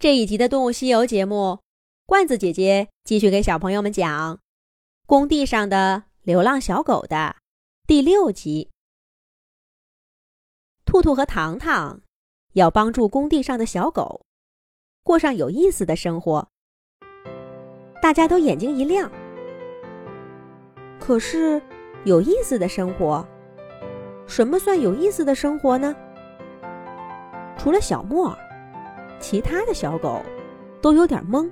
这一集的《动物西游》节目，罐子姐姐继续给小朋友们讲工地上的流浪小狗的第六集。兔兔和糖糖要帮助工地上的小狗过上有意思的生活，大家都眼睛一亮。可是，有意思的生活，什么算有意思的生活呢？除了小莫儿。其他的小狗都有点懵。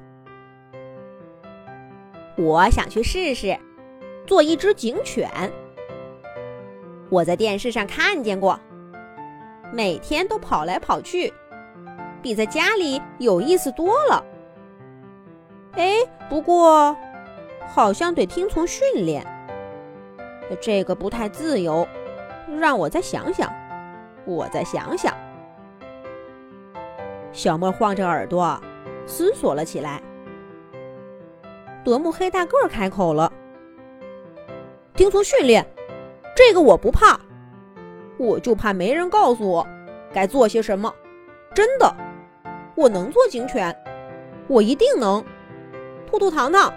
我想去试试做一只警犬。我在电视上看见过，每天都跑来跑去，比在家里有意思多了。哎，不过好像得听从训练，这个不太自由。让我再想想，我再想想。小莫晃着耳朵，思索了起来。德牧黑大个开口了：“听从训练，这个我不怕，我就怕没人告诉我该做些什么。真的，我能做警犬，我一定能。兔兔糖糖，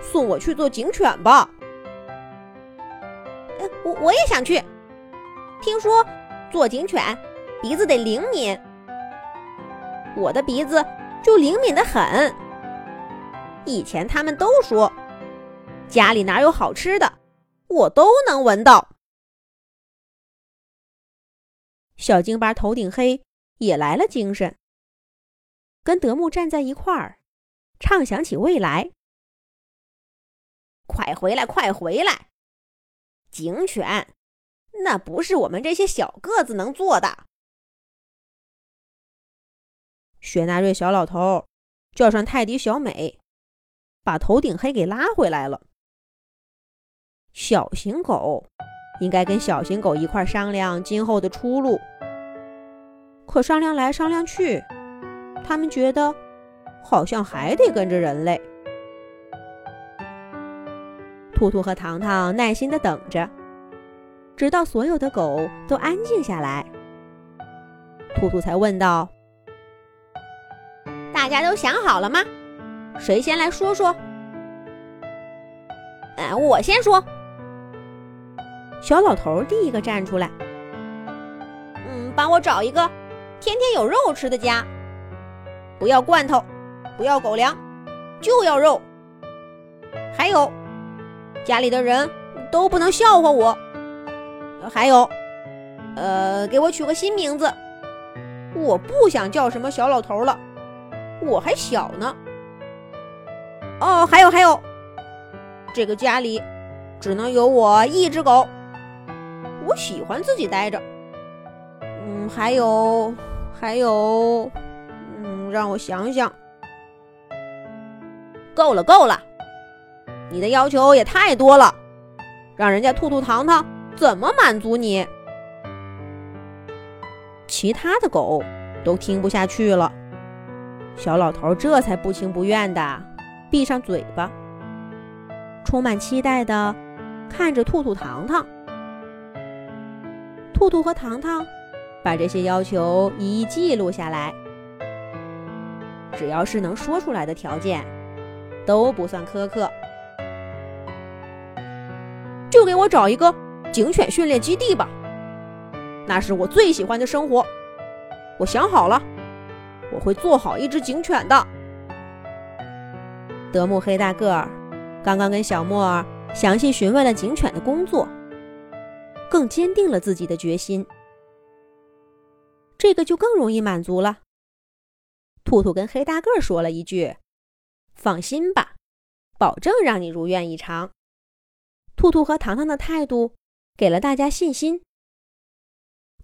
送我去做警犬吧。我我也想去。听说做警犬鼻子得灵敏。”我的鼻子就灵敏的很。以前他们都说，家里哪有好吃的，我都能闻到。小京巴头顶黑也来了精神，跟德牧站在一块儿，畅想起未来。快回来，快回来！警犬，那不是我们这些小个子能做的。雪纳瑞小老头叫上泰迪小美，把头顶黑给拉回来了。小型狗应该跟小型狗一块商量今后的出路，可商量来商量去，他们觉得好像还得跟着人类。兔兔和糖糖耐心的等着，直到所有的狗都安静下来，兔兔才问道。大家都想好了吗？谁先来说说？嗯，我先说。小老头第一个站出来。嗯，帮我找一个天天有肉吃的家，不要罐头，不要狗粮，就要肉。还有，家里的人都不能笑话我。还有，呃，给我取个新名字，我不想叫什么小老头了。我还小呢。哦，还有还有，这个家里只能有我一只狗，我喜欢自己待着。嗯，还有还有，嗯，让我想想。够了够了，你的要求也太多了，让人家兔兔糖糖怎么满足你？其他的狗都听不下去了。小老头这才不情不愿的闭上嘴巴，充满期待的看着兔兔糖糖。兔兔和糖糖把这些要求一一记录下来，只要是能说出来的条件，都不算苛刻。就给我找一个警犬训练基地吧，那是我最喜欢的生活。我想好了。我会做好一只警犬的。德牧黑大个儿刚刚跟小莫儿详细询问了警犬的工作，更坚定了自己的决心。这个就更容易满足了。兔兔跟黑大个儿说了一句：“放心吧，保证让你如愿以偿。”兔兔和糖糖的态度给了大家信心。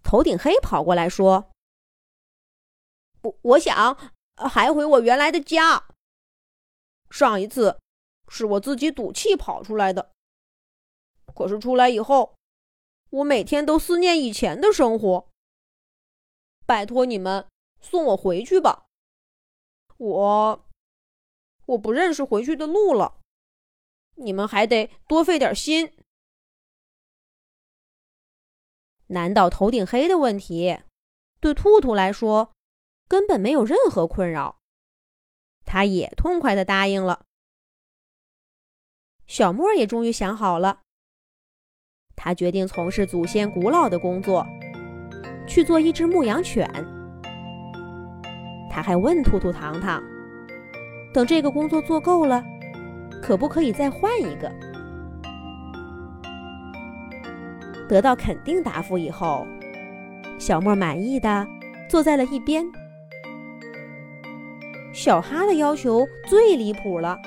头顶黑跑过来说。我我想还回我原来的家。上一次是我自己赌气跑出来的，可是出来以后，我每天都思念以前的生活。拜托你们送我回去吧，我我不认识回去的路了，你们还得多费点心。难道头顶黑的问题，对兔兔来说。根本没有任何困扰。他也痛快地答应了。小莫也终于想好了，他决定从事祖先古老的工作，去做一只牧羊犬。他还问兔兔糖糖：“等这个工作做够了，可不可以再换一个？”得到肯定答复以后，小莫满意的坐在了一边。小哈的要求最离谱了，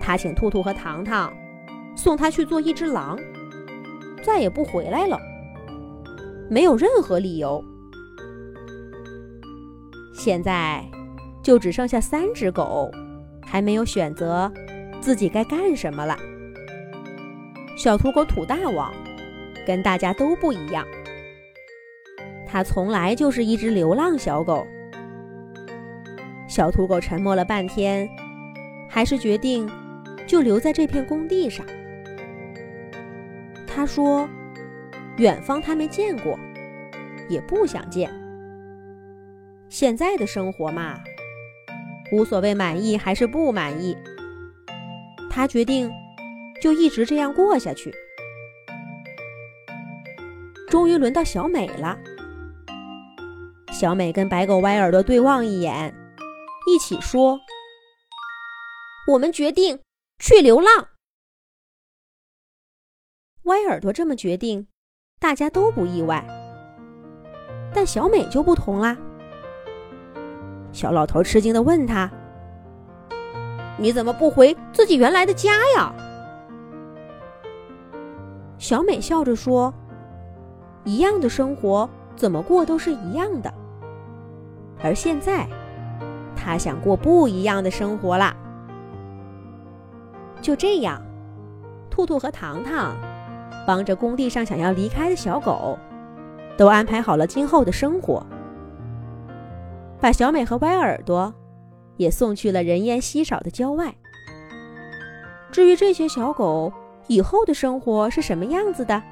他请兔兔和糖糖送他去做一只狼，再也不回来了，没有任何理由。现在就只剩下三只狗，还没有选择自己该干什么了。小土狗土大王。跟大家都不一样，它从来就是一只流浪小狗。小土狗沉默了半天，还是决定就留在这片工地上。他说：“远方他没见过，也不想见。现在的生活嘛，无所谓满意还是不满意。他决定就一直这样过下去。”终于轮到小美了。小美跟白狗歪耳朵对望一眼，一起说：“我们决定去流浪。”歪耳朵这么决定，大家都不意外。但小美就不同啦。小老头吃惊的问他：“你怎么不回自己原来的家呀？”小美笑着说。一样的生活，怎么过都是一样的。而现在，他想过不一样的生活啦。就这样，兔兔和糖糖帮着工地上想要离开的小狗，都安排好了今后的生活，把小美和歪耳朵也送去了人烟稀少的郊外。至于这些小狗以后的生活是什么样子的？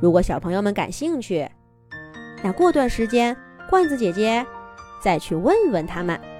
如果小朋友们感兴趣，那过段时间罐子姐姐再去问问他们。